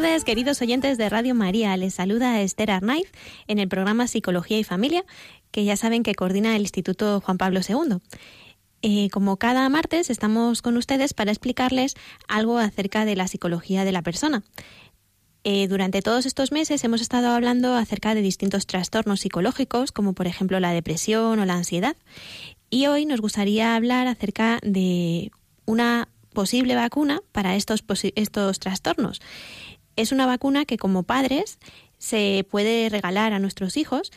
Tardes, queridos oyentes de Radio María. Les saluda Esther Arnaiz en el programa Psicología y Familia, que ya saben que coordina el Instituto Juan Pablo II. Eh, como cada martes, estamos con ustedes para explicarles algo acerca de la psicología de la persona. Eh, durante todos estos meses hemos estado hablando acerca de distintos trastornos psicológicos, como por ejemplo la depresión o la ansiedad. Y hoy nos gustaría hablar acerca de una posible vacuna para estos, estos trastornos. Es una vacuna que como padres se puede regalar a nuestros hijos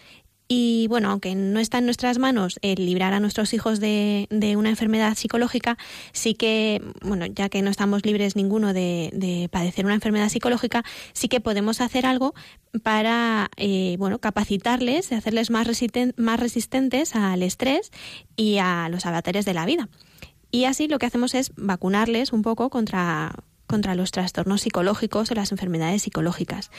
y bueno, aunque no está en nuestras manos el librar a nuestros hijos de, una enfermedad psicológica, sí que, bueno, ya que no estamos libres ninguno de, padecer una enfermedad psicológica, sí que podemos hacer algo para, eh, bueno, capacitarles, hacerles más, más resistentes al estrés y a los avatares de la vida. Y así lo que hacemos es vacunarles un poco contra, contra los trastornos psicológicos o las enfermedades psicológicas.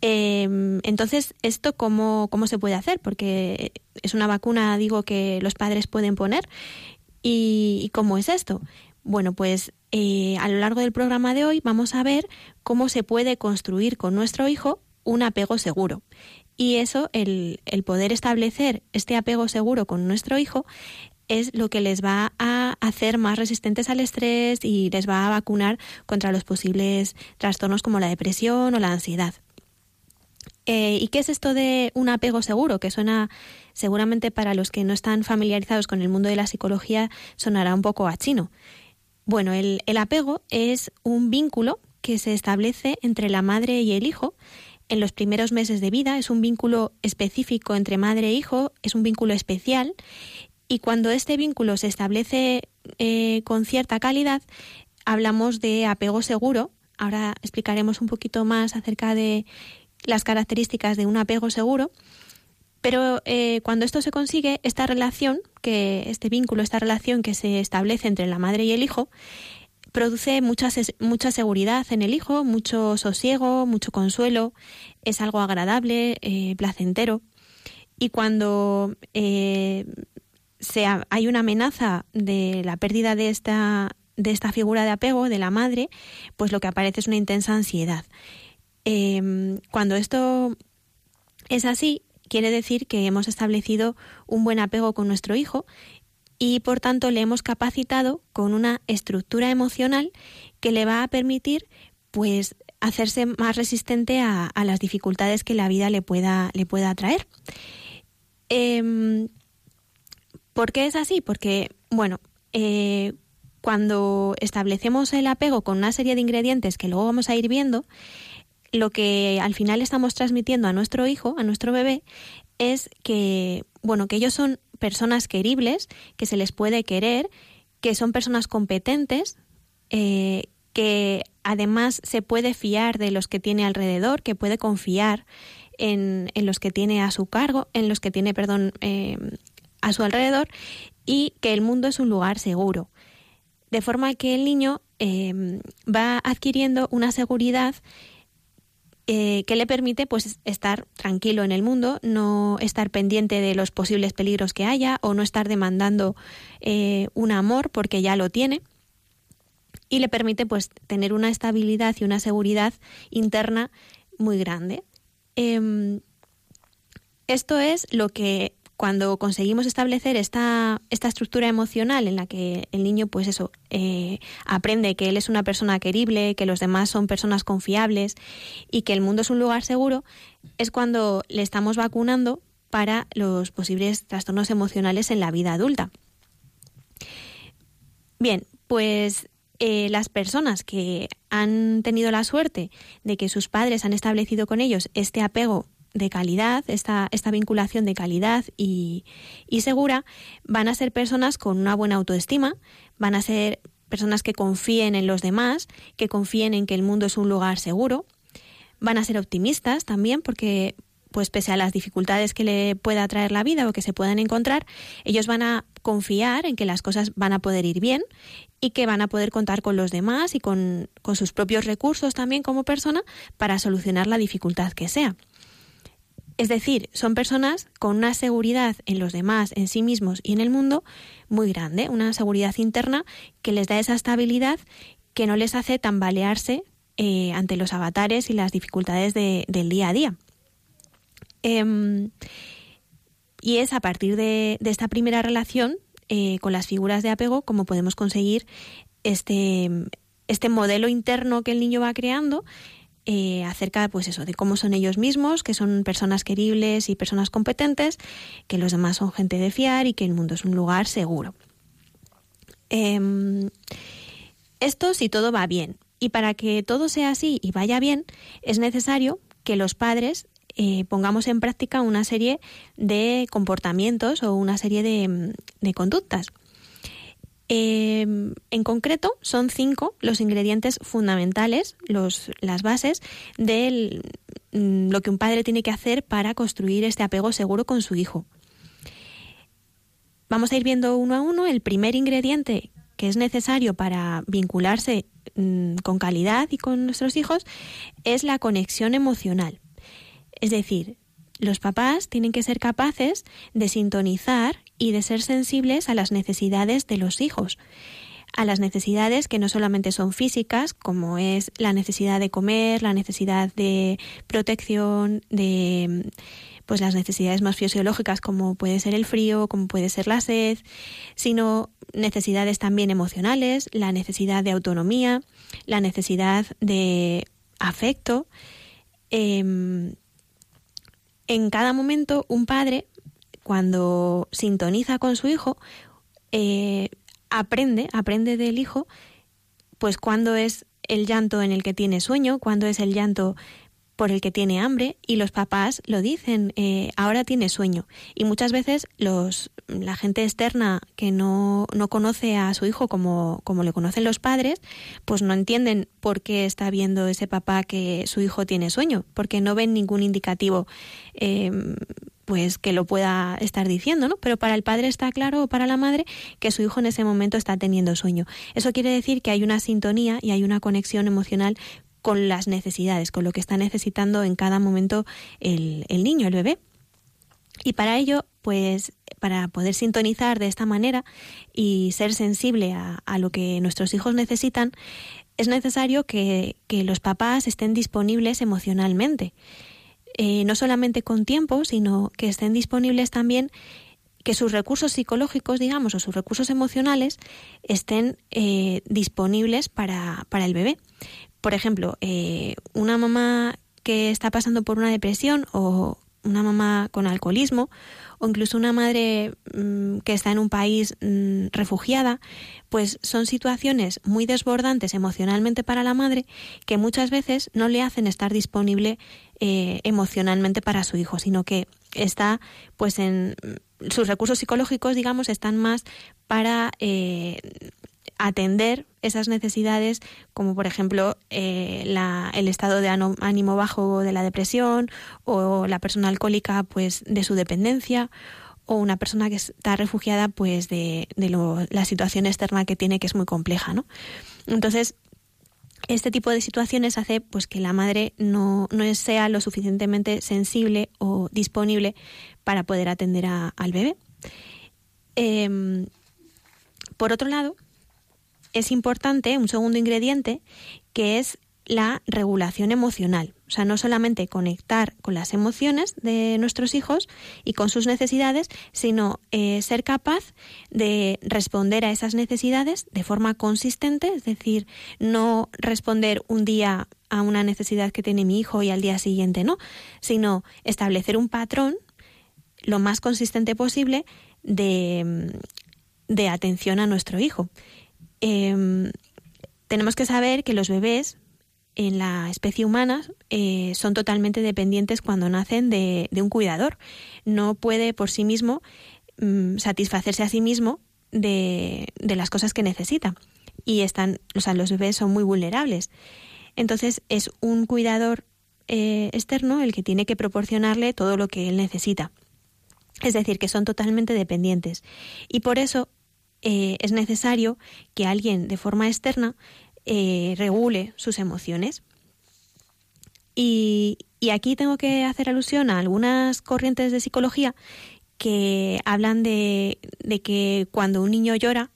Em, entonces, ¿esto cómo, cómo se puede hacer? Porque es una vacuna, digo, que los padres pueden poner. ¿Y, cómo es esto? Bueno, pues eh, a lo largo del programa de hoy vamos a ver cómo se puede construir con nuestro hijo un apego seguro. Y eso, el, el poder establecer este apego seguro con nuestro hijo, es lo que les va a hacer más resistentes al estrés y les va a vacunar contra los posibles trastornos como la depresión o la ansiedad. Eh, ¿Y qué es esto de un apego seguro? Que suena seguramente para los que no están familiarizados con el mundo de la psicología sonará un poco a chino. Bueno, el, el apego es un vínculo que se establece entre la madre y el hijo en los primeros meses de vida, es un vínculo específico entre madre e hijo, es un vínculo especial y cuando este vínculo se establece eh, con cierta calidad, hablamos de apego seguro. Ahora explicaremos un poquito más acerca de las características de un apego seguro. Pero eh, cuando esto se consigue, esta relación, que este vínculo, esta relación que se establece entre la madre y el hijo, produce mucha, mucha seguridad en el hijo, mucho sosiego, mucho consuelo, es algo agradable, eh, placentero. Y cuando hay una amenaza de la pérdida de esta, de esta figura de apego, de la madre, pues lo que aparece es una intensa ansiedad. Em, cuando esto es así, quiere decir que hemos establecido un buen apego con nuestro hijo y por tanto le hemos capacitado con una estructura emocional que le va a permitir pues hacerse más resistente a, las dificultades que la vida le pueda, le pueda traer. Em, ¿Por qué es así? Porque, bueno, eh, cuando establecemos el apego con una serie de ingredientes que luego vamos a ir viendo, lo que al final estamos transmitiendo a nuestro hijo, a nuestro bebé, es que, bueno, que ellos son personas queribles, que se les puede querer, que son personas competentes, eh, que además se puede fiar de los que tiene alrededor, que puede confiar en, en los que tiene a su cargo, en los que tiene, perdón, eh, a su alrededor y que el mundo es un lugar seguro. De forma que el niño em, va adquiriendo una seguridad eh, que le permite pues estar tranquilo en el mundo, no estar pendiente de los posibles peligros que haya o no estar demandando eh, un amor porque ya lo tiene y le permite pues tener una estabilidad y una seguridad interna muy grande. Em, esto es lo que cuando conseguimos establecer esta, estructura emocional en la que el niño, pues eso, eh, aprende que él es una persona querible, que los demás son personas confiables y que el mundo es un lugar seguro, es cuando le estamos vacunando para los posibles trastornos emocionales en la vida adulta. Bien, pues eh, las personas que han tenido la suerte de que sus padres han establecido con ellos este apego de calidad, esta, esta vinculación de calidad y, y segura, van a ser personas con una buena autoestima, van a ser personas que confíen en los demás, que confíen en que el mundo es un lugar seguro, van a ser optimistas también porque pues pese a las dificultades que le pueda traer la vida o que se puedan encontrar, ellos van a confiar en que las cosas van a poder ir bien y que van a poder contar con los demás y con, con sus propios recursos también como persona para solucionar la dificultad que sea. Es decir, son personas con una seguridad en los demás, en sí mismos y en el mundo muy grande, una seguridad interna que les da esa estabilidad que no les hace tambalearse eh, ante los avatares y las dificultades del día a día. Em, y es a partir de, esta primera relación eh, con las figuras de apego como podemos conseguir este, este modelo interno que el niño va creando eh, acerca pues eso, de cómo son ellos mismos, que son personas queribles y personas competentes, que los demás son gente de fiar y que el mundo es un lugar seguro. Em, esto si todo va bien. Y para que todo sea así y vaya bien, es necesario que los padres eh, pongamos en práctica una serie de comportamientos o una serie de, conductas. Em, en concreto, son cinco los ingredientes fundamentales, las bases de mm, lo que un padre tiene que hacer para construir este apego seguro con su hijo. Vamos a ir viendo uno a uno. El primer ingrediente que es necesario para vincularse mm, con calidad y con nuestros hijos es la conexión emocional. Es decir, los papás tienen que ser capaces de sintonizar y de ser sensibles a las necesidades de los hijos, a las necesidades que no solamente son físicas, como es la necesidad de comer, la necesidad de protección, de pues las necesidades más fisiológicas como puede ser el frío, como puede ser la sed, sino necesidades también emocionales, la necesidad de autonomía, la necesidad de afecto. Em, en cada momento un padre, cuando sintoniza con su hijo, eh, aprende, aprende del hijo, pues cuando es el llanto en el que tiene sueño, cuando es el llanto por el que tiene hambre y los papás lo dicen, eh, ahora tiene sueño. Y muchas veces los, la gente externa que no, no conoce a su hijo como, como le conocen los padres, pues no entienden por qué está viendo ese papá que su hijo tiene sueño, porque no ven ningún indicativo. Em, pues que lo pueda estar diciendo, ¿no? Pero para el padre está claro o para la madre que su hijo en ese momento está teniendo sueño. Eso quiere decir que hay una sintonía y hay una conexión emocional con las necesidades, con lo que está necesitando en cada momento el, niño, el bebé. Y para ello, pues para poder sintonizar de esta manera y ser sensible a, lo que nuestros hijos necesitan, es necesario que, los papás estén disponibles emocionalmente. Eh, no solamente con tiempo, sino que estén disponibles también que sus recursos psicológicos, digamos, o sus recursos emocionales estén eh, disponibles para, para, el bebé. Por ejemplo, eh, una mamá que está pasando por una depresión o una mamá con alcoholismo o incluso una madre mm, que está en un país mm, refugiada, pues son situaciones muy desbordantes emocionalmente para la madre que muchas veces no le hacen estar disponible eh, emocionalmente para su hijo, sino que está pues en sus recursos psicológicos, digamos, están más para eh, atender esas necesidades, como por ejemplo eh, el estado de ánimo bajo de la depresión o la persona alcohólica pues de su dependencia o una persona que está refugiada pues de, la situación externa que tiene que es muy compleja, ¿no? Entonces, este tipo de situaciones hace pues que la madre no, no sea lo suficientemente sensible o disponible para poder atender al bebé. Em, por otro lado, es importante un segundo ingrediente que es la regulación emocional. O sea, no solamente conectar con las emociones de nuestros hijos y con sus necesidades, sino eh, ser capaz de responder a esas necesidades de forma consistente, es decir, no responder un día a una necesidad que tiene mi hijo y al día siguiente no, sino establecer un patrón lo más consistente posible de, de atención a nuestro hijo. Em, tenemos que saber que los bebés en la especie humana eh, son totalmente dependientes cuando nacen de, un cuidador. No puede por sí mismo mm, satisfacerse a sí mismo de, las cosas que necesita. Y están, o sea, los bebés son muy vulnerables. Entonces es un cuidador eh, externo el que tiene que proporcionarle todo lo que él necesita. Es decir, que son totalmente dependientes. Y por eso eh, es necesario que alguien de forma externa eh, regule sus emociones. Y, aquí tengo que hacer alusión a algunas corrientes de psicología que hablan de, que cuando un niño llora,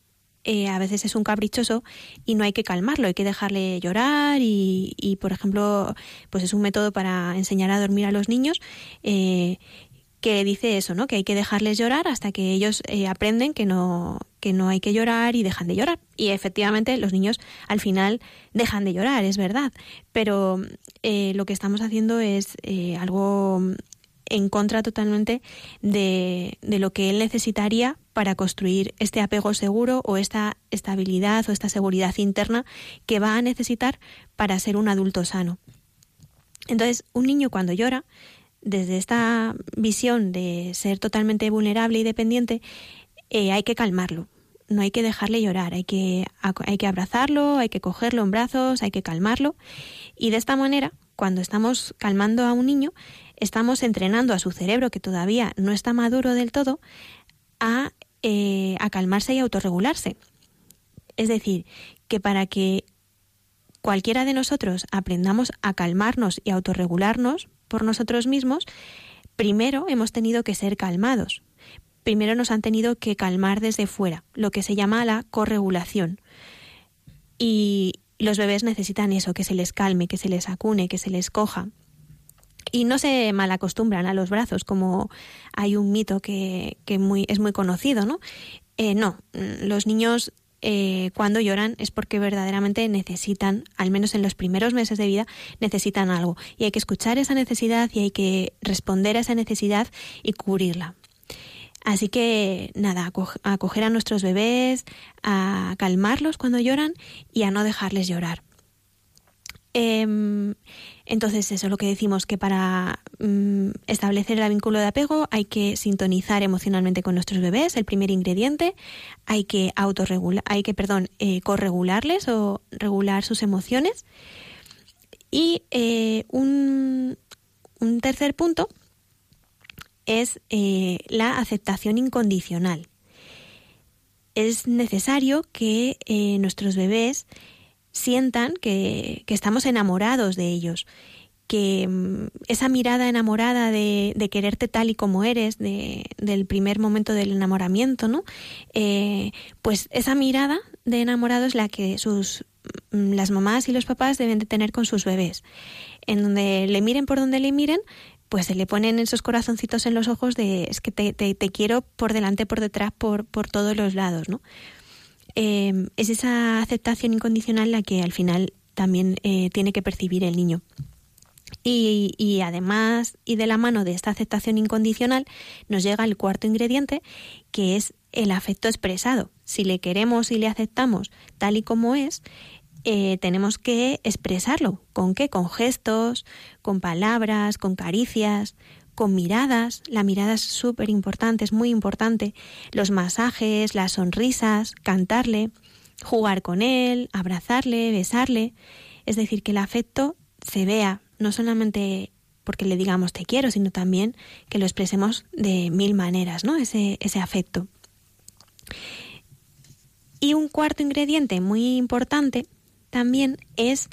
eh, a veces es un caprichoso y no hay que calmarlo, hay que dejarle llorar y, y, por ejemplo, pues es un método para enseñar a dormir a los niños que dice eso, ¿no? Que hay que dejarles llorar hasta que ellos eh, aprenden que no que no hay que llorar y dejan de llorar. Y efectivamente los niños al final dejan de llorar, es verdad. Pero eh, lo que estamos haciendo es eh, algo en contra totalmente de, de lo que él necesitaría para construir este apego seguro o esta estabilidad o esta seguridad interna que va a necesitar para ser un adulto sano. Entonces, un niño cuando llora desde esta visión de ser totalmente vulnerable y dependiente, eh, hay que calmarlo. No hay que dejarle llorar, hay que, hay que abrazarlo, hay que cogerlo en brazos, hay que calmarlo. Y de esta manera, cuando estamos calmando a un niño, estamos entrenando a su cerebro, que todavía no está maduro del todo, a, eh, a calmarse y autorregularse. Es decir, que para que cualquiera de nosotros aprendamos a calmarnos y autorregularnos, por nosotros mismos, primero hemos tenido que ser calmados. Primero nos han tenido que calmar desde fuera, lo que se llama la corregulación. Y los bebés necesitan eso, que se les calme, que se les acune, que se les coja. Y no se malacostumbran a los brazos, como hay un mito que, es muy conocido, ¿no? Eh, no, los niños eh, cuando lloran es porque verdaderamente necesitan, al menos en los primeros meses de vida, necesitan algo. Y hay que escuchar esa necesidad y hay que responder a esa necesidad y cubrirla. Así que nada, acoger a nuestros bebés, a calmarlos cuando lloran y a no dejarles llorar. Em, entonces, eso es lo que decimos, que para mm, establecer el vínculo de apego hay que sintonizar emocionalmente con nuestros bebés, el primer ingrediente, hay que autorregular, hay que, perdón, eh, corregularles o regular sus emociones. Y eh, un, un, tercer punto es eh, la aceptación incondicional. Es necesario que nuestros bebés sientan que, estamos enamorados de ellos, que mm, esa mirada enamorada de, quererte tal y como eres, de, del primer momento del enamoramiento, ¿no? Eh, pues esa mirada de enamorado es la que sus mm, las mamás y los papás deben de tener con sus bebés, en donde le miren por donde le miren, pues se le ponen esos corazoncitos en los ojos de es que te, te, te quiero por delante, por detrás, por, por todos los lados, ¿no? Em, es esa aceptación incondicional la que al final también eh, tiene que percibir el niño. Y, además, y de la mano de esta aceptación incondicional, nos llega el cuarto ingrediente, que es el afecto expresado. Si le queremos y le aceptamos tal y como es, eh, tenemos que expresarlo. ¿Con qué? Con gestos, con palabras, con caricias, con miradas, la mirada es súper importante, es muy importante, los masajes, las sonrisas, cantarle, jugar con él, abrazarle, besarle, es decir, que el afecto se vea, no solamente porque le digamos te quiero, sino también que lo expresemos de mil maneras, ¿no? Ese, ese afecto. Y un cuarto ingrediente muy importante también es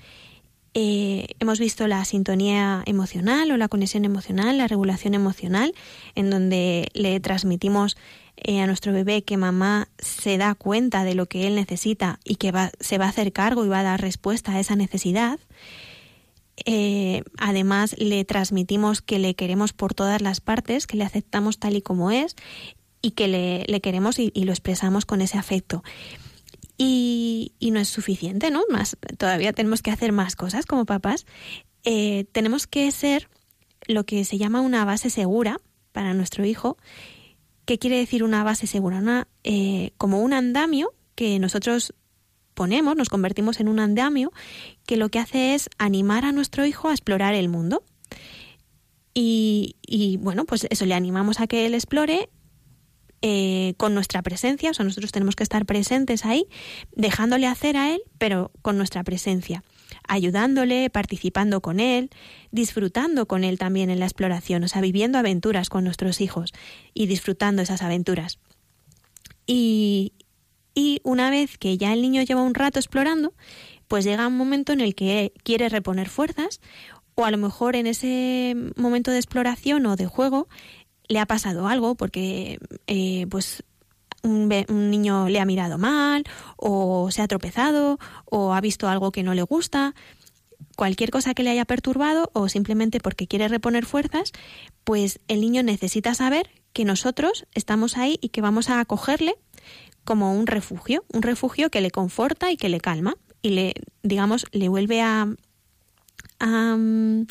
eh, hemos visto la sintonía emocional o la conexión emocional, la regulación emocional, en donde le transmitimos eh, a nuestro bebé que mamá se da cuenta de lo que él necesita y que se va a hacer cargo y va a dar respuesta a esa necesidad. Eh, además, le transmitimos que le queremos por todas las partes, que le aceptamos tal y como es y que le, queremos y lo expresamos con ese afecto. Y, no es suficiente, ¿no? Más, todavía tenemos que hacer más cosas como papás. Eh, tenemos que ser lo que se llama una base segura para nuestro hijo. ¿Qué quiere decir una base segura? Una, eh, como un andamio que nosotros ponemos, nos convertimos en un andamio que lo que hace es animar a nuestro hijo a explorar el mundo. Y, y, bueno, pues eso le animamos a que él explore eh, con nuestra presencia, o sea, nosotros tenemos que estar presentes ahí, dejándole hacer a él, pero con nuestra presencia. ayudándole, participando con él, disfrutando con él también en la exploración, o sea, viviendo aventuras con nuestros hijos y disfrutando esas aventuras. Y, y una vez que ya el niño lleva un rato explorando, pues llega un momento en el que quiere reponer fuerzas o a lo mejor en ese momento de exploración o de juego le ha pasado algo porque eh, pues un, niño le ha mirado mal o se ha tropezado o ha visto algo que no le gusta cualquier cosa que le haya perturbado o simplemente porque quiere reponer fuerzas, pues el niño necesita saber que nosotros estamos ahí y que vamos a acogerle como un refugio, un refugio que le conforta y que le calma y le, digamos, le vuelve a, a mm,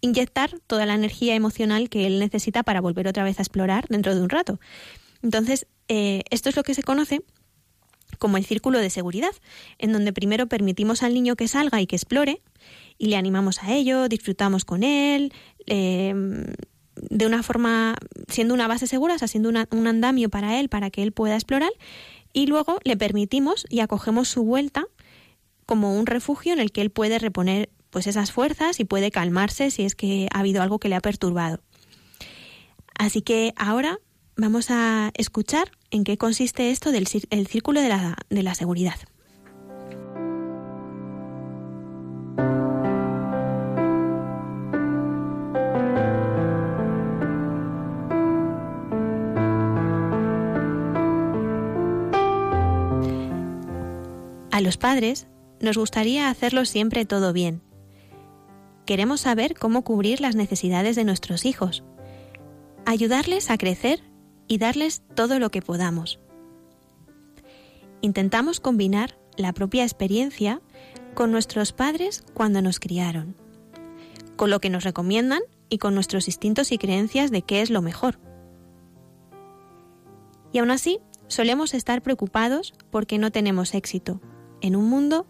inyectar toda la energía emocional que él necesita para volver otra vez a explorar dentro de un rato. Entonces, eh, esto es lo que se conoce como el círculo de seguridad, en donde primero permitimos al niño que salga y que explore, y le animamos a ello, disfrutamos con él, de una forma, siendo una base segura, o sea, siendo un andamio para él, para que él pueda explorar, y luego le permitimos y acogemos su vuelta como un refugio en el que él puede reponer pues esas fuerzas y puede calmarse si es que ha habido algo que le ha perturbado. Así que ahora vamos a escuchar en qué consiste esto del el círculo de la seguridad. A los padres nos gustaría hacerlo siempre todo bien, queremos saber cómo cubrir las necesidades de nuestros hijos, ayudarles a crecer y darles todo lo que podamos. Intentamos combinar la propia experiencia con nuestros padres cuando nos criaron, con lo que nos recomiendan y con nuestros instintos y creencias de qué es lo mejor. Y aún así, solemos estar preocupados porque no tenemos éxito en un mundo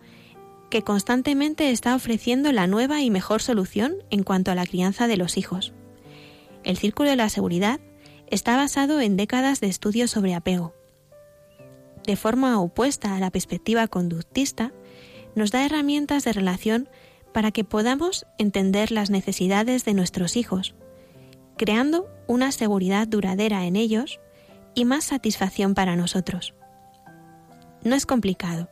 que constantemente está ofreciendo la nueva y mejor solución en cuanto a la crianza de los hijos. El Círculo de la Seguridad está basado en décadas de estudios sobre apego. De forma opuesta a la perspectiva conductista, nos da herramientas de relación para que podamos entender las necesidades de nuestros hijos, creando una seguridad duradera en ellos y más satisfacción para nosotros. No es complicado.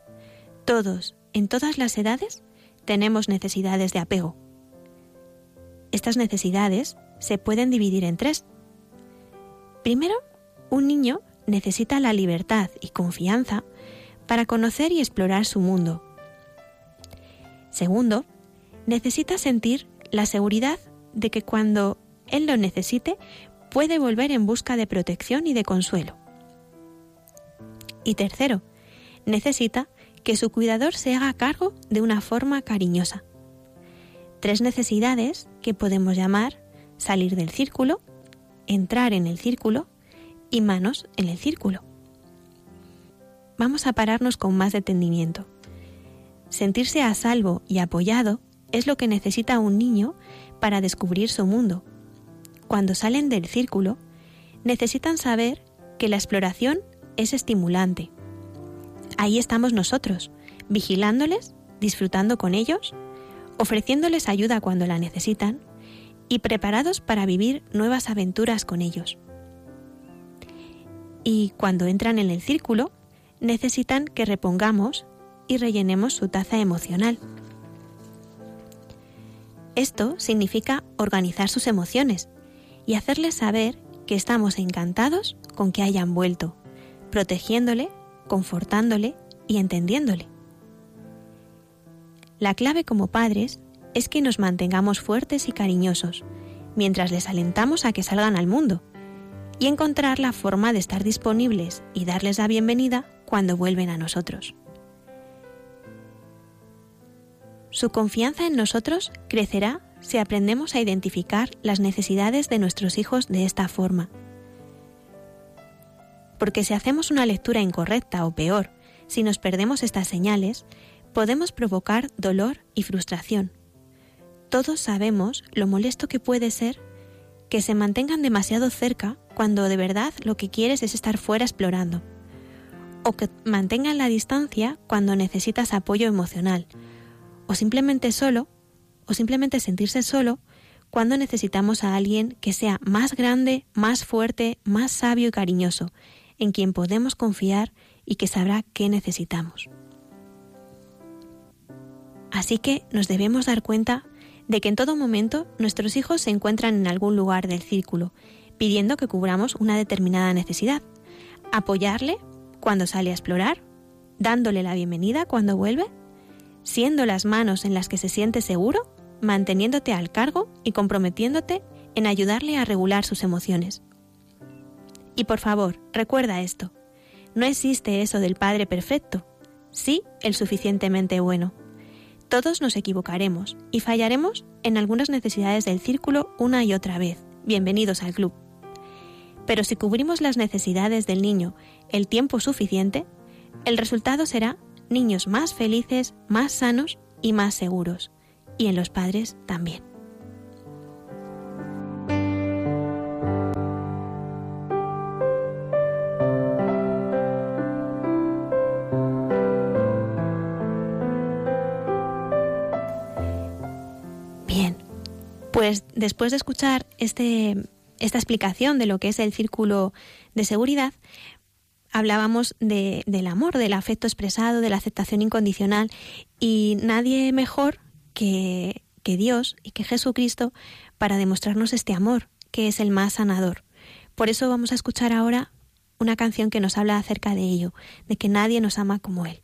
Todos en todas las edades tenemos necesidades de apego. Estas necesidades se pueden dividir en tres. Primero, un niño necesita la libertad y confianza para conocer y explorar su mundo. Segundo, necesita sentir la seguridad de que cuando él lo necesite puede volver en busca de protección y de consuelo. Y tercero, necesita que su cuidador se haga cargo de una forma cariñosa. Tres necesidades que podemos llamar salir del círculo, entrar en el círculo y manos en el círculo. Vamos a pararnos con más detenimiento. Sentirse a salvo y apoyado es lo que necesita un niño para descubrir su mundo. Cuando salen del círculo, necesitan saber que la exploración es estimulante, ahí estamos nosotros, vigilándoles, disfrutando con ellos, ofreciéndoles ayuda cuando la necesitan y preparados para vivir nuevas aventuras con ellos. Y cuando entran en el círculo, necesitan que repongamos y rellenemos su taza emocional. Esto significa organizar sus emociones y hacerles saber que estamos encantados con que hayan vuelto, protegiéndole confortándole y entendiéndole. La clave como padres es que nos mantengamos fuertes y cariñosos mientras les alentamos a que salgan al mundo y encontrar la forma de estar disponibles y darles la bienvenida cuando vuelven a nosotros. Su confianza en nosotros crecerá si aprendemos a identificar las necesidades de nuestros hijos de esta forma porque si hacemos una lectura incorrecta o peor, si nos perdemos estas señales, podemos provocar dolor y frustración. Todos sabemos lo molesto que puede ser que se mantengan demasiado cerca cuando de verdad lo que quieres es estar fuera explorando, o que mantengan la distancia cuando necesitas apoyo emocional, o simplemente solo, o simplemente sentirse solo cuando necesitamos a alguien que sea más grande, más fuerte, más sabio y cariñoso, en quien podemos confiar y que sabrá qué necesitamos. Así que nos debemos dar cuenta de que en todo momento nuestros hijos se encuentran en algún lugar del círculo, pidiendo que cubramos una determinada necesidad. Apoyarle cuando sale a explorar, dándole la bienvenida cuando vuelve, siendo las manos en las que se siente seguro, manteniéndote al cargo y comprometiéndote en ayudarle a regular sus emociones. Y por favor, recuerda esto. No existe eso del Padre perfecto, sí el suficientemente bueno. Todos nos equivocaremos y fallaremos en algunas necesidades del círculo una y otra vez. Bienvenidos al club. Pero si cubrimos las necesidades del niño el tiempo suficiente, el resultado será niños más felices, más sanos y más seguros. Y en los padres también. Después de escuchar este, esta explicación de lo que es el círculo de seguridad, hablábamos del amor, del afecto expresado, de la aceptación incondicional y nadie mejor que, que Dios y que Jesucristo para demostrarnos este amor, que es el más sanador. Por eso vamos a escuchar ahora una canción que nos habla acerca de ello, de que nadie nos ama como Él.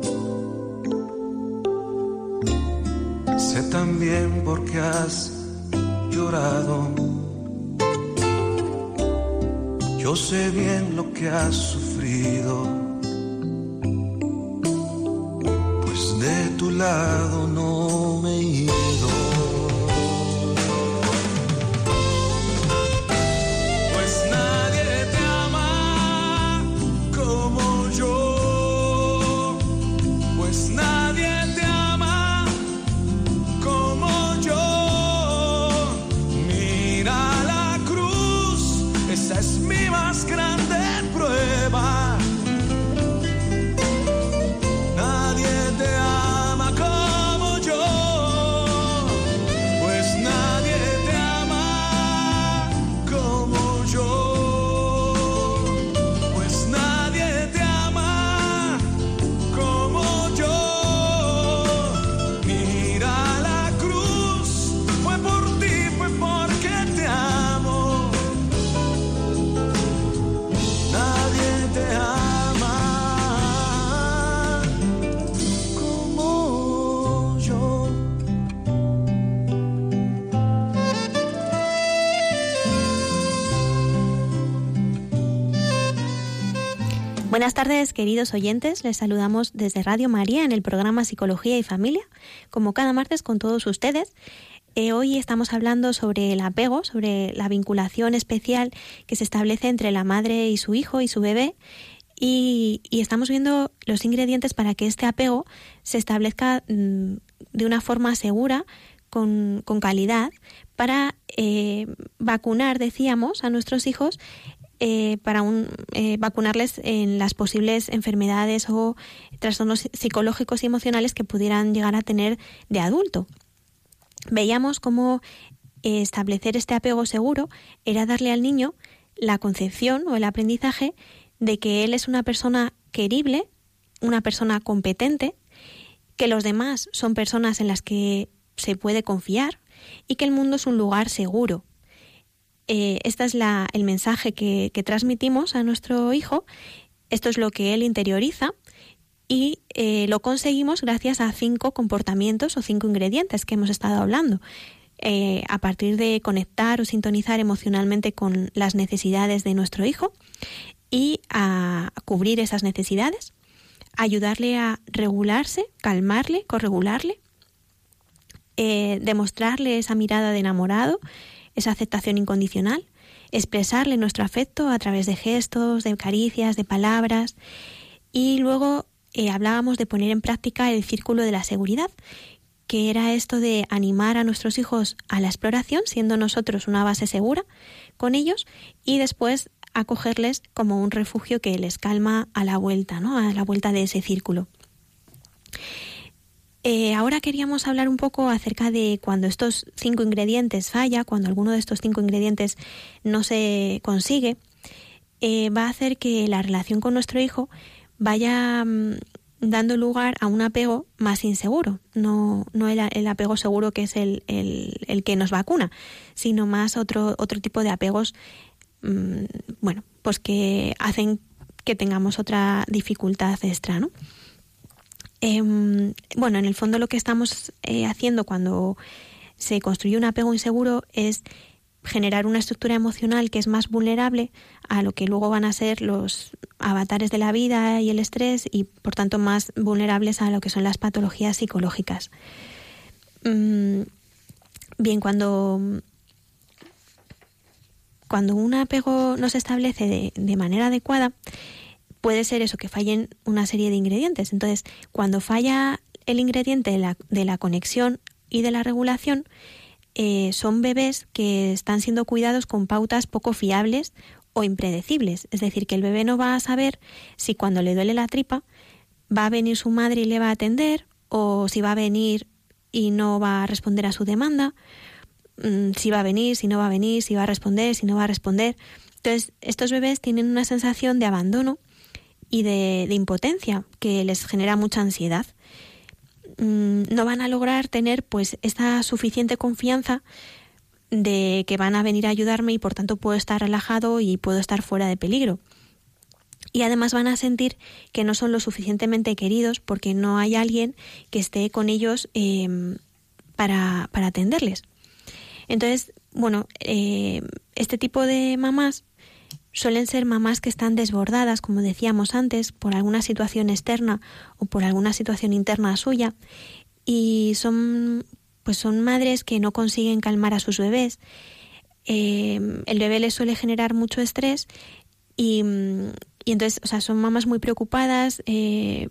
Buenas tardes, queridos oyentes. Les saludamos desde Radio María en el programa Psicología y Familia, como cada martes con todos ustedes. Eh, hoy estamos hablando sobre el apego, sobre la vinculación especial que se establece entre la madre y su hijo y su bebé. y, estamos viendo los ingredientes para que este apego se establezca mm, de una forma segura, con, calidad, para eh, vacunar, decíamos, a nuestros hijos eh, para un, eh, vacunarles en las posibles enfermedades o trastornos psicológicos y emocionales que pudieran llegar a tener de adulto. Veíamos cómo establecer este apego seguro era darle al niño la concepción o el aprendizaje de que él es una persona querible, una persona competente, que los demás son personas en las que se puede confiar y que el mundo es un lugar seguro. Este es el mensaje que, transmitimos a nuestro hijo, esto es lo que él interioriza y eh, lo conseguimos gracias a cinco comportamientos o cinco ingredientes que hemos estado hablando. Eh, a partir de conectar o sintonizar emocionalmente con las necesidades de nuestro hijo y a cubrir esas necesidades, ayudarle a regularse, calmarle, corregularle, demostrarle esa mirada de enamorado, esa aceptación incondicional, expresarle nuestro afecto a través de gestos, de caricias, de palabras y luego eh, hablábamos de poner en práctica el círculo de la seguridad, que era esto de animar a nuestros hijos a la exploración, siendo nosotros una base segura con ellos, y después acogerles como un refugio que les calma a la vuelta, ¿no? A la vuelta de ese círculo. Eh, ahora queríamos hablar un poco acerca de cuando estos cinco ingredientes falla, cuando alguno de estos cinco ingredientes no se consigue, eh, va a hacer que la relación con nuestro hijo vaya mm, dando lugar a un apego más inseguro, no, no el, apego seguro que es el, el, que nos vacuna, sino más otro, otro tipo de apegos, mm, bueno, pues que hacen que tengamos otra dificultad extra, ¿no? Em, bueno, en el fondo lo que estamos eh, haciendo cuando se construye un apego inseguro es generar una estructura emocional que es más vulnerable a lo que luego van a ser los avatares de la vida y el estrés y por tanto más vulnerables a lo que son las patologías psicológicas. Mm, bien, cuando, cuando un apego no se establece de, de manera adecuada, puede ser eso, que fallen una serie de ingredientes. Entonces, cuando falla el ingrediente de la, conexión y de la regulación, eh, son bebés que están siendo cuidados con pautas poco fiables o impredecibles. Es decir, que el bebé no va a saber si cuando le duele la tripa va a venir su madre y le va a atender o si va a venir y no va a responder a su demanda, mm, si va a venir, si no va a venir, si va a responder, si no va a responder. Entonces, estos bebés tienen una sensación de abandono y de impotencia que les genera mucha ansiedad. Mm, no van a lograr tener pues esta suficiente confianza de que van a venir a ayudarme y por tanto puedo estar relajado y puedo estar fuera de peligro. Y además van a sentir que no son lo suficientemente queridos porque no hay alguien que esté con ellos em, para, para, atenderles. Entonces, bueno, eh, este tipo de mamás suelen ser mamás que están desbordadas, como decíamos antes, por alguna situación externa o por alguna situación interna suya y son pues son madres que no consiguen calmar a sus bebés. Eh, el bebé les suele generar mucho estrés y, y entonces, o sea, son mamás muy preocupadas eh,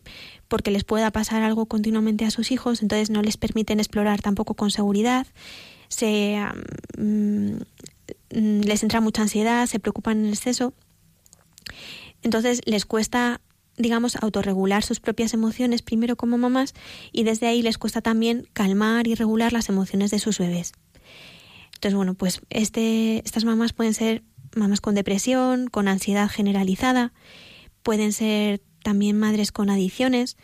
porque les pueda pasar algo continuamente a sus hijos, entonces no les permiten explorar tampoco con seguridad. Se, les entra mucha ansiedad, se preocupan en exceso. Entonces les cuesta, digamos, autorregular sus propias emociones primero como mamás y desde ahí les cuesta también calmar y regular las emociones de sus bebés. Entonces, bueno, pues este, estas mamás pueden ser mamás con depresión, con ansiedad generalizada, pueden ser también madres con adicciones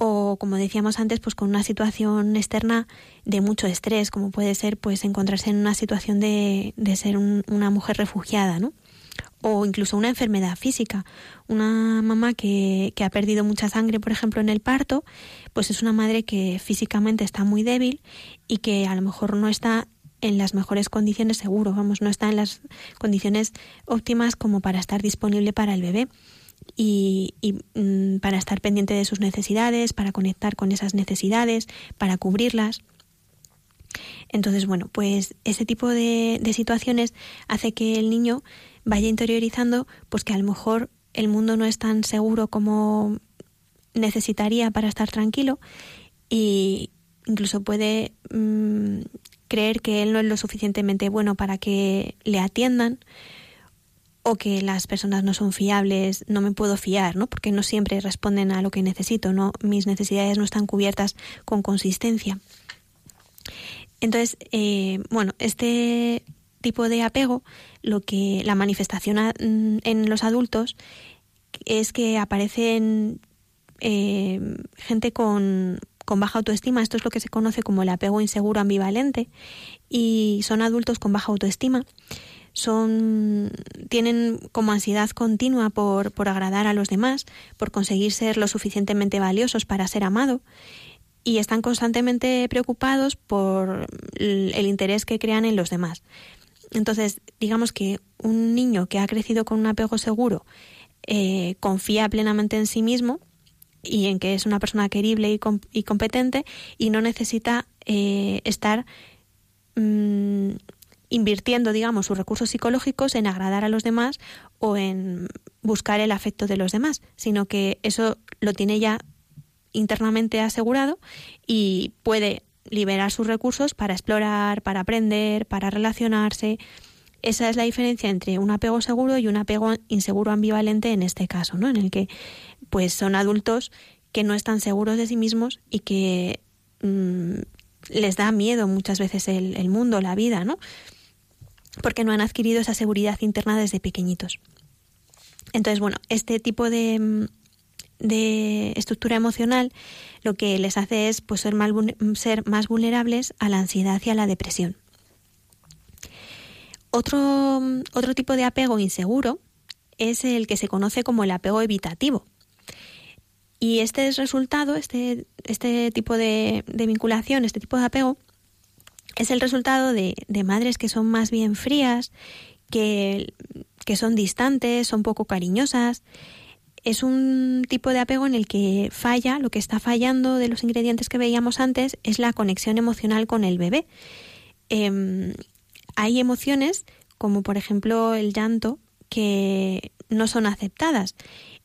o como decíamos antes, pues con una situación externa de mucho estrés, como puede ser pues encontrarse en una situación de, de ser una mujer refugiada, ¿no? O incluso una enfermedad física. Una mamá que, que ha perdido mucha sangre, por ejemplo, en el parto, pues es una madre que físicamente está muy débil y que a lo mejor no está en las mejores condiciones seguro, vamos, no está en las condiciones óptimas como para estar disponible para el bebé y, mm, para estar pendiente de sus necesidades, para conectar con esas necesidades, para cubrirlas. Entonces, bueno, pues ese tipo de, situaciones hace que el niño vaya interiorizando pues que a lo mejor el mundo no es tan seguro como necesitaría para estar tranquilo y incluso puede mm, creer que él no es lo suficientemente bueno para que le atiendan o que las personas no son fiables, no me puedo fiar, ¿no? Porque no siempre responden a lo que necesito, no mis necesidades no están cubiertas con consistencia. Entonces, eh, bueno, este tipo de apego, lo que la manifestación mm, en los adultos es que aparecen eh, gente con, con baja autoestima. Esto es lo que se conoce como el apego inseguro ambivalente y son adultos con baja autoestima. Son, tienen como ansiedad continua por, por agradar a los demás, por conseguir ser lo suficientemente valiosos para ser amado y están constantemente preocupados por el interés que crean en los demás. Entonces, digamos que un niño que ha crecido con un apego seguro eh, confía plenamente en sí mismo y en que es una persona querible y, competente y no necesita eh, estar mm, invirtiendo, digamos, sus recursos psicológicos en agradar a los demás o en buscar el afecto de los demás, sino que eso lo tiene ya internamente asegurado y puede liberar sus recursos para explorar, para aprender, para relacionarse. Esa es la diferencia entre un apego seguro y un apego inseguro ambivalente en este caso, ¿no? En el que pues son adultos que no están seguros de sí mismos y que mm, les da miedo muchas veces el, el mundo, la vida, ¿no? Porque no han adquirido esa seguridad interna desde pequeñitos. Entonces, bueno, este tipo de, mm, de estructura emocional lo que les hace es pues, ser, más, ser más vulnerables a la ansiedad y a la depresión. Otro, otro tipo de apego inseguro es el que se conoce como el apego evitativo. Y este es resultado, este, este tipo de, vinculación, este tipo de apego, es el resultado de, de madres que son más bien frías, que, que son distantes, son poco cariñosas, es un tipo de apego en el que falla, lo que está fallando de los ingredientes que veíamos antes es la conexión emocional con el bebé. Em, hay emociones, como por ejemplo el llanto, que no son aceptadas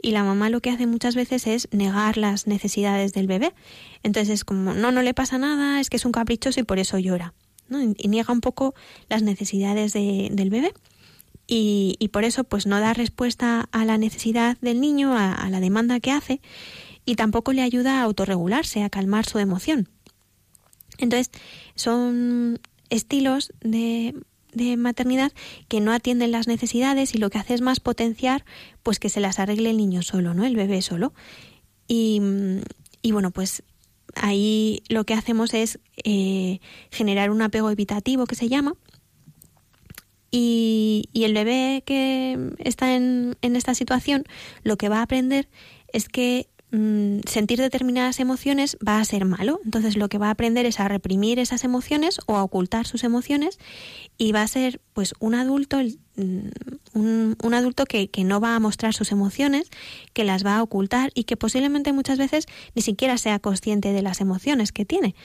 y la mamá lo que hace muchas veces es negar las necesidades del bebé. Entonces es como, no, no le pasa nada, es que es un caprichoso y por eso llora. Y niega un poco las necesidades del bebé y, por eso pues no da respuesta a la necesidad del niño, a, la demanda que hace y tampoco le ayuda a autorregularse, a calmar su emoción. Entonces, son estilos de, de maternidad que no atienden las necesidades y lo que hace es más potenciar pues que se las arregle el niño solo, ¿no? El bebé solo. Y, y bueno, pues ahí lo que hacemos es eh, generar un apego evitativo que se llama, y, el bebé que está en, esta situación lo que va a aprender es que mm, sentir determinadas emociones va a ser malo. Entonces lo que va a aprender es a reprimir esas emociones o a ocultar sus emociones y va a ser pues un adulto, mm, un, adulto que, que, no va a mostrar sus emociones, que las va a ocultar y que posiblemente muchas veces ni siquiera sea consciente de las emociones que tiene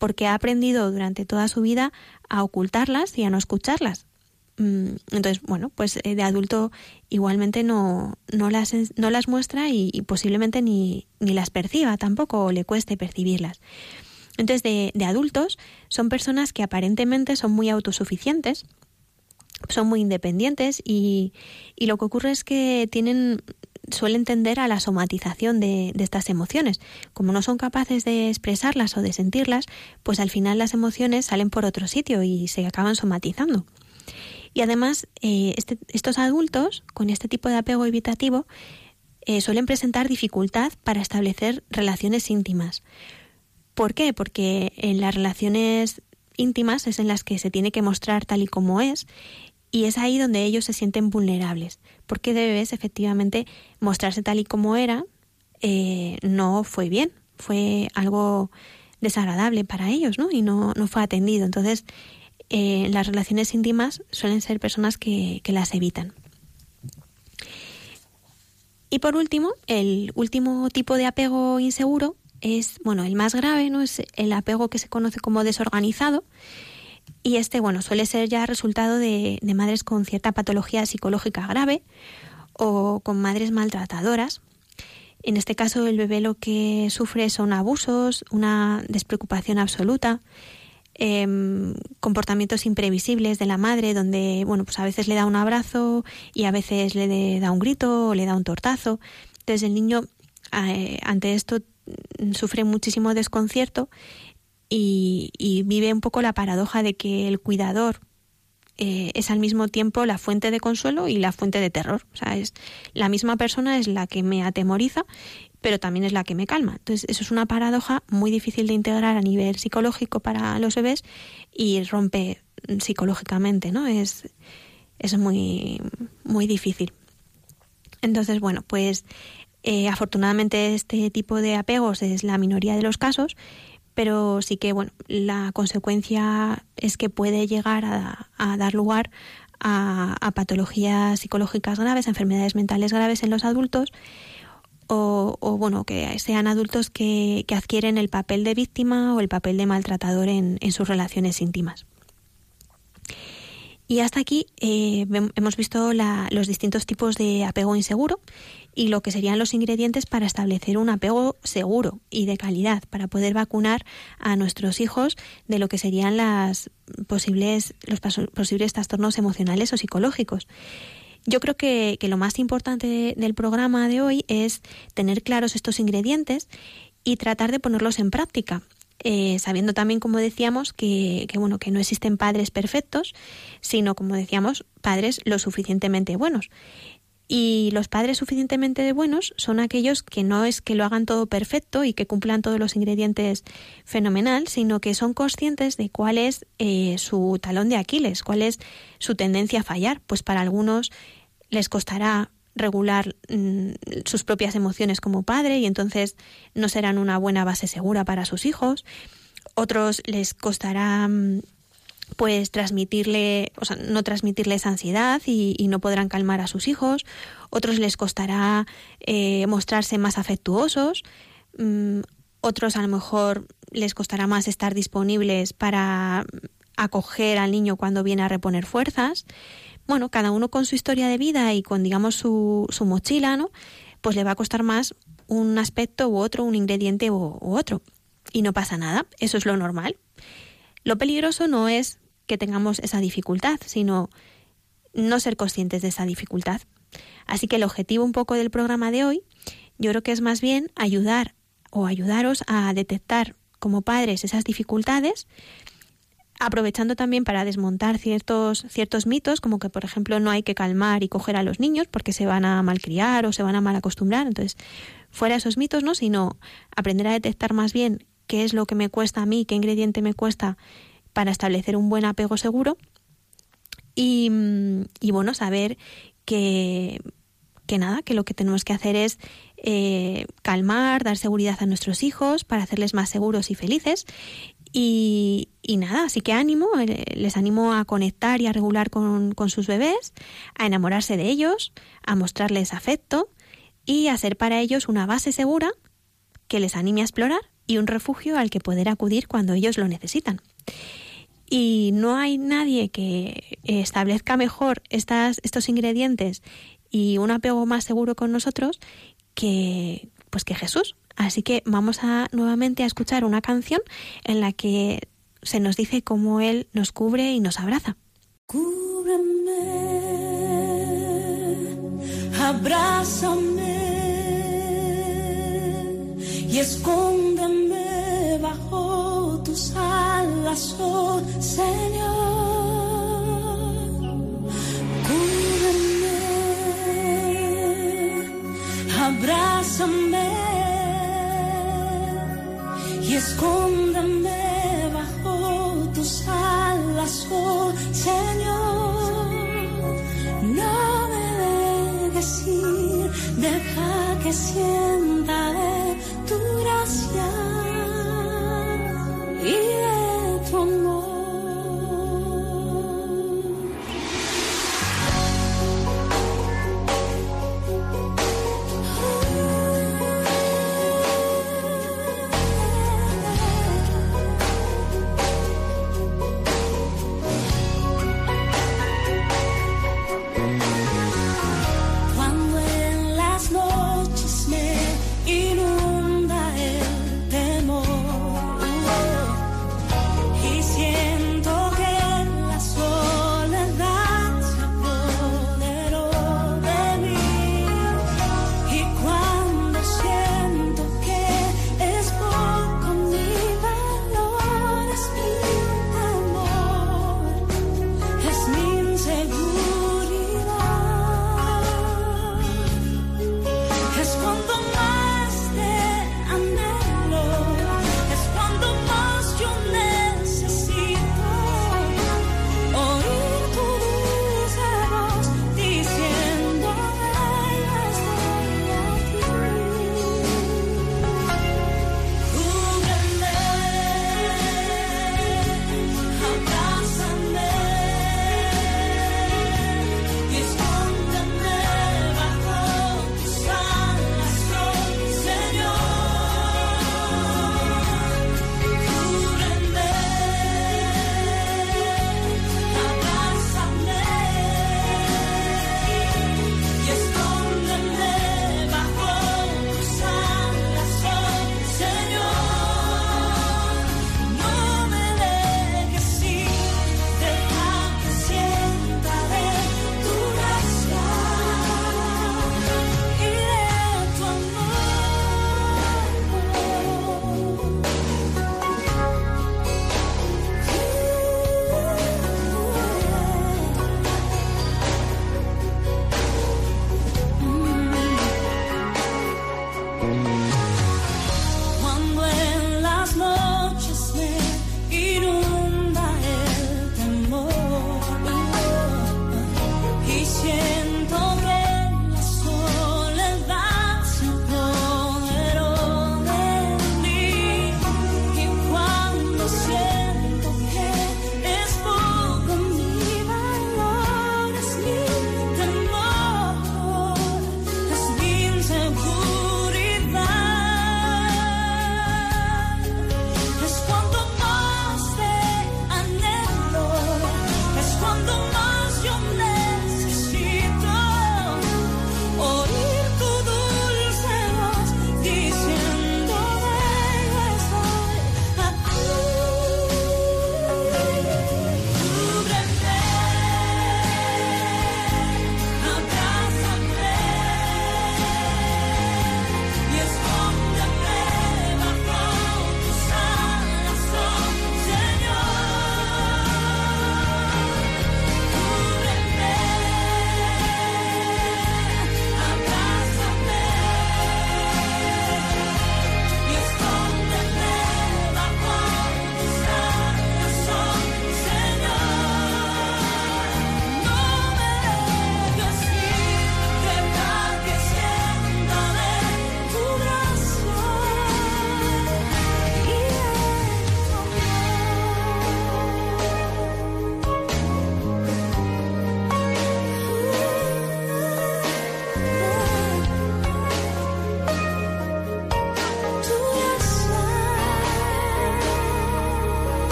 porque ha aprendido durante toda su vida a ocultarlas y a no escucharlas. Mm, entonces, bueno, pues eh, de adulto igualmente no, no, las, no las muestra y, posiblemente ni, ni, las perciba tampoco o le cueste percibirlas. Entonces, de, de adultos son personas que aparentemente son muy autosuficientes, son muy independientes y, y lo que ocurre es que tienen suelen tender a la somatización de, de, estas emociones. Como no son capaces de expresarlas o de sentirlas, pues al final las emociones salen por otro sitio y se acaban somatizando. Y además, eh, este, estos adultos con este tipo de apego evitativo eh, suelen presentar dificultad para establecer relaciones íntimas. ¿Por qué? Porque en las relaciones íntimas es en las que se tiene que mostrar tal y como es y es ahí donde ellos se sienten vulnerables. Porque de bebés, efectivamente, mostrarse tal y como era eh, no fue bien, fue algo desagradable para ellos, ¿no? Y no, no fue atendido. Entonces, eh, las relaciones íntimas suelen ser personas que, las evitan. Y por último, el último tipo de apego inseguro es, bueno, el más grave, ¿no? Es el apego que se conoce como desorganizado. Y este, bueno, suele ser ya resultado de, madres con cierta patología psicológica grave o con madres maltratadoras. En este caso, el bebé lo que sufre son abusos, una despreocupación absoluta, em, comportamientos imprevisibles de la madre, donde, bueno, pues a veces le da un abrazo y a veces le da un grito o le da un tortazo. Entonces el niño eh, ante esto sufre muchísimo desconcierto y, y, vive un poco la paradoja de que el cuidador eh, es al mismo tiempo la fuente de consuelo y la fuente de terror. O sea, es la misma persona es la que me atemoriza, pero también es la que me calma. Entonces, eso es una paradoja muy difícil de integrar a nivel psicológico para los bebés y rompe psicológicamente, ¿no? Es, es muy, muy difícil. Entonces, bueno, pues eh, afortunadamente este tipo de apegos es la minoría de los casos pero sí que bueno, la consecuencia es que puede llegar a, dar lugar a, patologías psicológicas graves, enfermedades mentales graves en los adultos, o, bueno, que sean adultos que, adquieren el papel de víctima o el papel de maltratador en, sus relaciones íntimas. Y hasta aquí eh, hemos visto los distintos tipos de apego inseguro y lo que serían los ingredientes para establecer un apego seguro y de calidad para poder vacunar a nuestros hijos de lo que serían las posibles, los posibles trastornos emocionales o psicológicos. Yo creo que, lo más importante del programa de hoy es tener claros estos ingredientes y tratar de ponerlos en práctica. Eh, sabiendo también, como decíamos, que, que, bueno, que no existen padres perfectos, sino, como decíamos, padres lo suficientemente buenos. Y los padres suficientemente buenos son aquellos que no es que lo hagan todo perfecto y que cumplan todos los ingredientes fenomenal, sino que son conscientes de cuál es eh, su talón de Aquiles, cuál es su tendencia a fallar. Pues para algunos les costará regular mm, sus propias emociones como padre y entonces no serán una buena base segura para sus hijos. Otros les costará mm, pues transmitirle, o sea, no transmitirles ansiedad y, no podrán calmar a sus hijos. Otros les costará eh, mostrarse más afectuosos. Mm, otros a lo mejor les costará más estar disponibles para acoger al niño cuando viene a reponer fuerzas. Bueno, cada uno con su historia de vida y con, digamos, su, su mochila, ¿no? Pues le va a costar más un aspecto u otro, un ingrediente u otro. Y no pasa nada, eso es lo normal. Lo peligroso no es que tengamos esa dificultad, sino no ser conscientes de esa dificultad. Así que el objetivo un poco del programa de hoy, yo creo que es más bien ayudar o ayudaros a detectar como padres esas dificultades, aprovechando también para desmontar ciertos, ciertos mitos, como que por ejemplo no hay que calmar y coger a los niños porque se van a malcriar o se van a mal acostumbrar. Entonces, fuera esos mitos, ¿no? Sino aprender a detectar más bien qué es lo que me cuesta a mí, qué ingrediente me cuesta para establecer un buen apego seguro y, bueno, saber que, que, nada, que lo que tenemos que hacer es eh, calmar, dar seguridad a nuestros hijos para hacerles más seguros y felices. Y, y nada, así que ánimo, eh, les animo a conectar y a regular con, con sus bebés, a enamorarse de ellos, a mostrarles afecto y a ser para ellos una base segura que les anime a explorar y un refugio al que poder acudir cuando ellos lo necesitan. Y no hay nadie que establezca mejor estas, estos ingredientes y un apego más seguro con nosotros que, pues que Jesús. Así que vamos a nuevamente a escuchar una canción en la que se nos dice cómo Él nos cubre y nos abraza. Cúbreme, abrázame y oh Señor. Cúbreme, abrázame y escóndeme bajo tus alas, oh Señor. No me dejes ir, deja que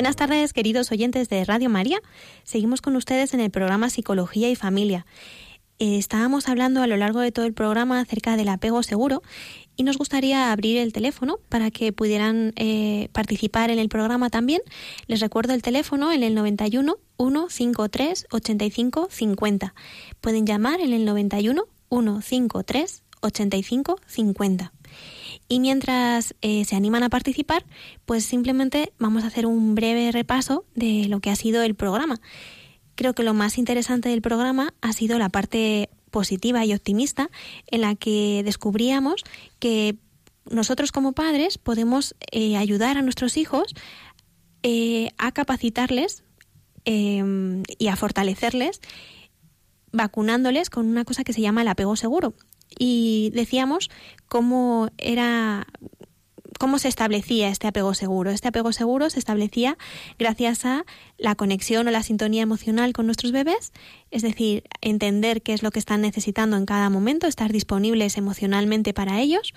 Buenas tardes, queridos oyentes de Radio María. Seguimos con ustedes en el programa Psicología y Familia. Eh, estábamos hablando a lo largo de todo el programa acerca del apego seguro y nos gustaría abrir el teléfono para que pudieran eh, participar en el programa también. Les recuerdo el teléfono en el 91 153 85 50. Pueden llamar en el 91 153 85 50. Y mientras eh, se animan a participar, pues simplemente vamos a hacer un breve repaso de lo que ha sido el programa. Creo que lo más interesante del programa ha sido la parte positiva y optimista en la que descubríamos que nosotros como padres podemos eh, ayudar a nuestros hijos eh, a capacitarles y a fortalecerles vacunándoles con una cosa que se llama el apego seguro y decíamos cómo era cómo se establecía este apego seguro. Este apego seguro se establecía gracias a la conexión o la sintonía emocional con nuestros bebés, es decir, entender qué es lo que están necesitando en cada momento, estar disponibles emocionalmente para ellos.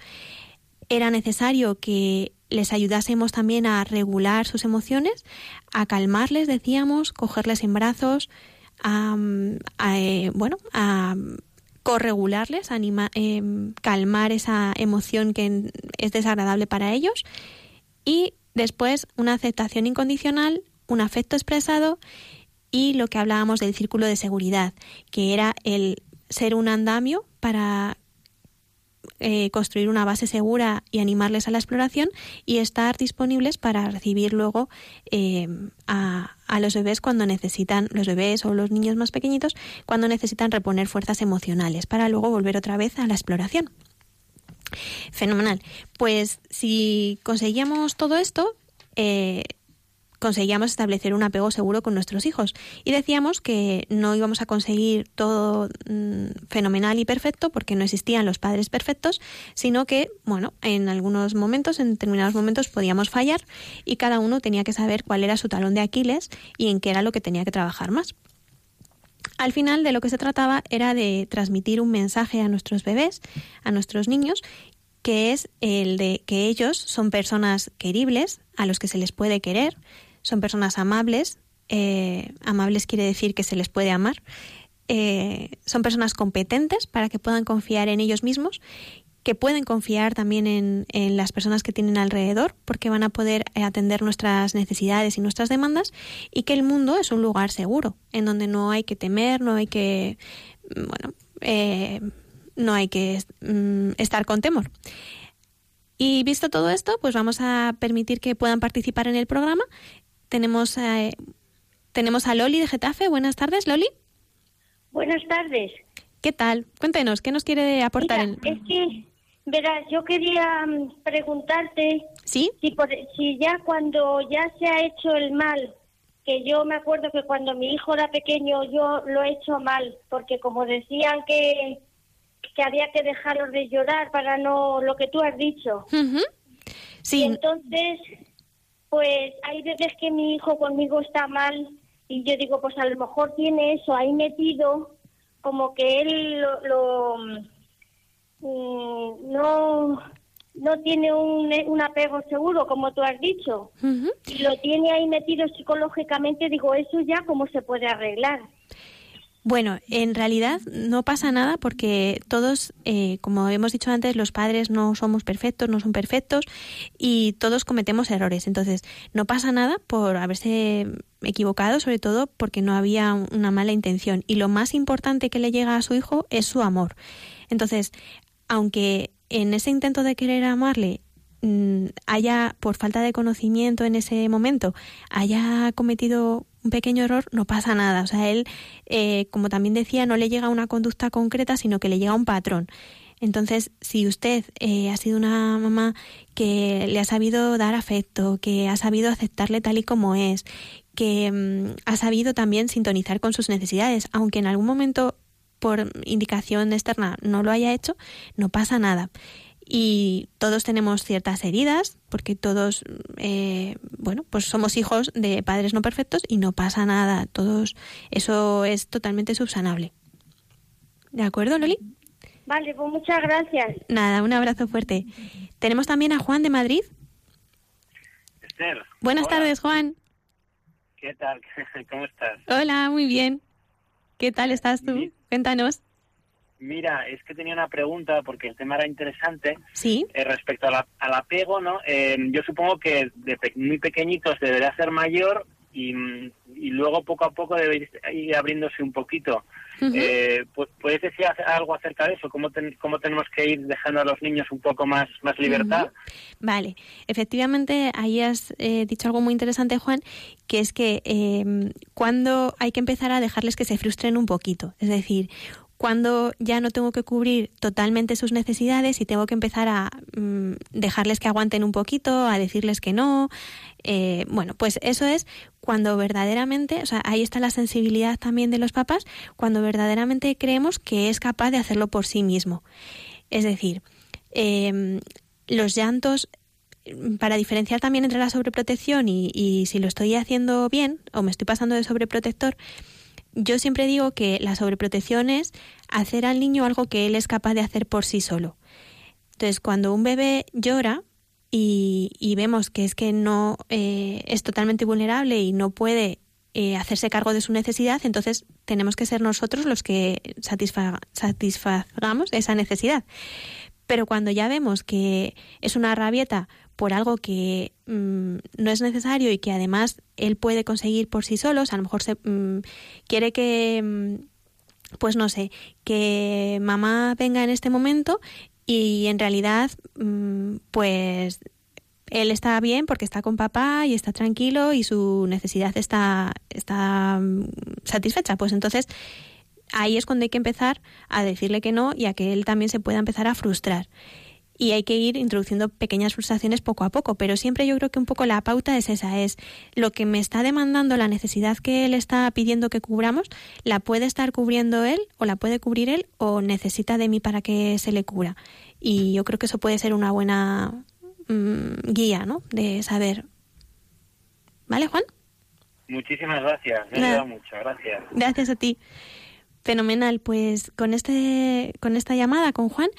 Era necesario que les ayudásemos también a regular sus emociones, a calmarles, decíamos, cogerles en brazos, a, eh, bueno, a corregularles, anima, em, calmar esa emoción que es desagradable para ellos. Y después una aceptación incondicional, un afecto expresado y lo que hablábamos del círculo de seguridad, que era el ser un andamio para eh, construir una base segura y animarles a la exploración y estar disponibles para recibir luego eh, a, a, los bebés cuando necesitan, los bebés o los niños más pequeñitos, cuando necesitan reponer fuerzas emocionales para luego volver otra vez a la exploración. Fenomenal. Pues si conseguíamos todo esto, eh, conseguíamos establecer un apego seguro con nuestros hijos. Y decíamos que no íbamos a conseguir todo mm, fenomenal y perfecto porque no existían los padres perfectos, sino que, bueno, en algunos momentos, en determinados momentos podíamos fallar y cada uno tenía que saber cuál era su talón de Aquiles y en qué era lo que tenía que trabajar más. Al final de lo que se trataba era de transmitir un mensaje a nuestros bebés, a nuestros niños, que es el de que ellos son personas queribles, a los que se les puede querer, son personas amables, eh, amables quiere decir que se les puede amar, eh, son personas competentes para que puedan confiar en ellos mismos, que pueden confiar también en, en, las personas que tienen alrededor, porque van a poder atender nuestras necesidades y nuestras demandas, y que el mundo es un lugar seguro, en donde no hay que temer, no hay que, bueno, eh, no hay que mm, estar con temor. Y visto todo esto, pues vamos a permitir que puedan participar en el programa tenemos, a, tenemos a Loli de Getafe. Buenas tardes, Loli. Buenas tardes. ¿Qué tal? Cuéntenos, ¿qué nos quiere aportar? Es que, verás, yo quería mm, preguntarte ¿Sí? si, por, si ya cuando ya se ha hecho el mal, que yo me acuerdo que cuando mi hijo era pequeño yo lo he hecho mal, porque como decían que, que había que dejarlos de llorar para no lo que tú has dicho. Sí. Y entonces pues hay veces que mi hijo conmigo está mal y yo digo, pues a lo mejor tiene eso ahí metido, como que él lo, mm, no no tiene un, un, apego seguro, como tú has dicho, y lo tiene ahí metido psicológicamente, digo, eso ya cómo se puede arreglar. Bueno, en realidad no pasa nada porque todos, eh, como hemos dicho antes, los padres no somos perfectos, no son perfectos y todos cometemos errores. Entonces, no pasa nada por haberse equivocado, sobre todo porque no había una mala intención. Y lo más importante que le llega a su hijo es su amor. Entonces, aunque en ese intento de querer amarle mm, haya, por falta de conocimiento en ese momento, haya cometido un pequeño error, no pasa nada. O sea, él, eh, como también decía, no le llega una conducta concreta, sino que le llega un patrón. Entonces, si usted eh, ha sido una mamá que le ha sabido dar afecto, que ha sabido aceptarle tal y como es, que mm, ha sabido también sintonizar con sus necesidades, aunque en algún momento por indicación externa no lo haya hecho, no pasa nada y todos tenemos ciertas heridas porque todos eh, bueno pues somos hijos de padres no perfectos y no pasa nada todos eso es totalmente subsanable de acuerdo Loli vale pues muchas gracias nada un abrazo fuerte tenemos también a Juan de Madrid Esther buenas tardes Juan ¿Qué tal? ¿Cómo estás? Hola, muy bien. ¿Qué tal estás tú? Cuéntanos. Mira, es que tenía una pregunta porque el tema era interesante. Sí. Eh, respecto al apego, ¿no? Eh, yo supongo que de muy pequeñitos debería ser mayor y, luego poco a poco debe ir abriéndose un poquito. Eh, ¿Puedes decir algo acerca de eso? ¿Cómo, ¿Cómo, tenemos que ir dejando a los niños un poco más, más libertad? Vale, efectivamente, ahí has dicho algo muy interesante, Juan, que es que eh, cuando hay que empezar a dejarles que se frustren un poquito. Es decir, cuando ya no tengo que cubrir totalmente sus necesidades y tengo que empezar a mm, dejarles que aguanten un poquito, a decirles que no. Eh, bueno, pues eso es cuando verdaderamente, o sea, ahí está la sensibilidad también de los papás, cuando verdaderamente creemos que es capaz de hacerlo por sí mismo. Es decir, em, los llantos para diferenciar también entre la sobreprotección y, y, si lo estoy haciendo bien o me estoy pasando de sobreprotector, yo siempre digo que la sobreprotección es hacer al niño algo que él es capaz de hacer por sí solo. Entonces, cuando un bebé llora y, vemos que es que no eh, es totalmente vulnerable y no puede eh, hacerse cargo de su necesidad, entonces tenemos que ser nosotros los que satisfagamos esa necesidad. Pero cuando ya vemos que es una rabieta por algo que mm, no es necesario y que además él puede conseguir por sí solo, a lo mejor se, mm, quiere que, mm, pues no sé, que mamá venga en este momento y en realidad, pues él está bien porque está con papá y está tranquilo y su necesidad está, está satisfecha. Pues entonces ahí es cuando hay que empezar a decirle que no y a que él también se pueda empezar a frustrar y hay que ir introduciendo pequeñas frustraciones poco a poco, pero siempre yo creo que un poco la pauta es esa, es lo que me está demandando la necesidad que él está pidiendo que cubramos, la puede estar cubriendo él o la puede cubrir él o necesita de mí para que se le cubra. Y yo creo que eso puede ser una buena mm, guía, ¿no? De saber. ¿Vale, Juan? Muchísimas gracias, me ha ayudado mucho, gracias. Gracias a ti. Fenomenal, pues con este con esta llamada con Juan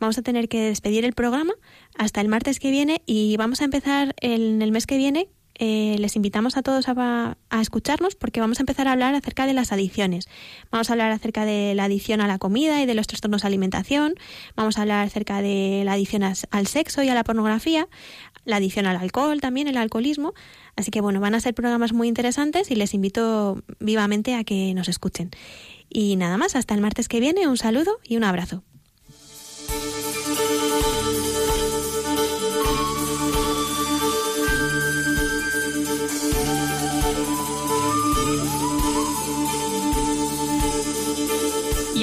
vamos a tener que despedir el programa hasta el martes que viene y vamos a empezar en el mes que viene. Eh, les invitamos a todos a, escucharnos porque vamos a empezar a hablar acerca de las adicciones. Vamos a hablar acerca de la adicción a la comida y de los trastornos de alimentación. Vamos a hablar acerca de la adicción al sexo y a la pornografía, la adicción al alcohol también, el alcoholismo. Así que bueno, van a ser programas muy interesantes y les invito vivamente a que nos escuchen. Y nada más, hasta el martes que viene, un saludo y un abrazo.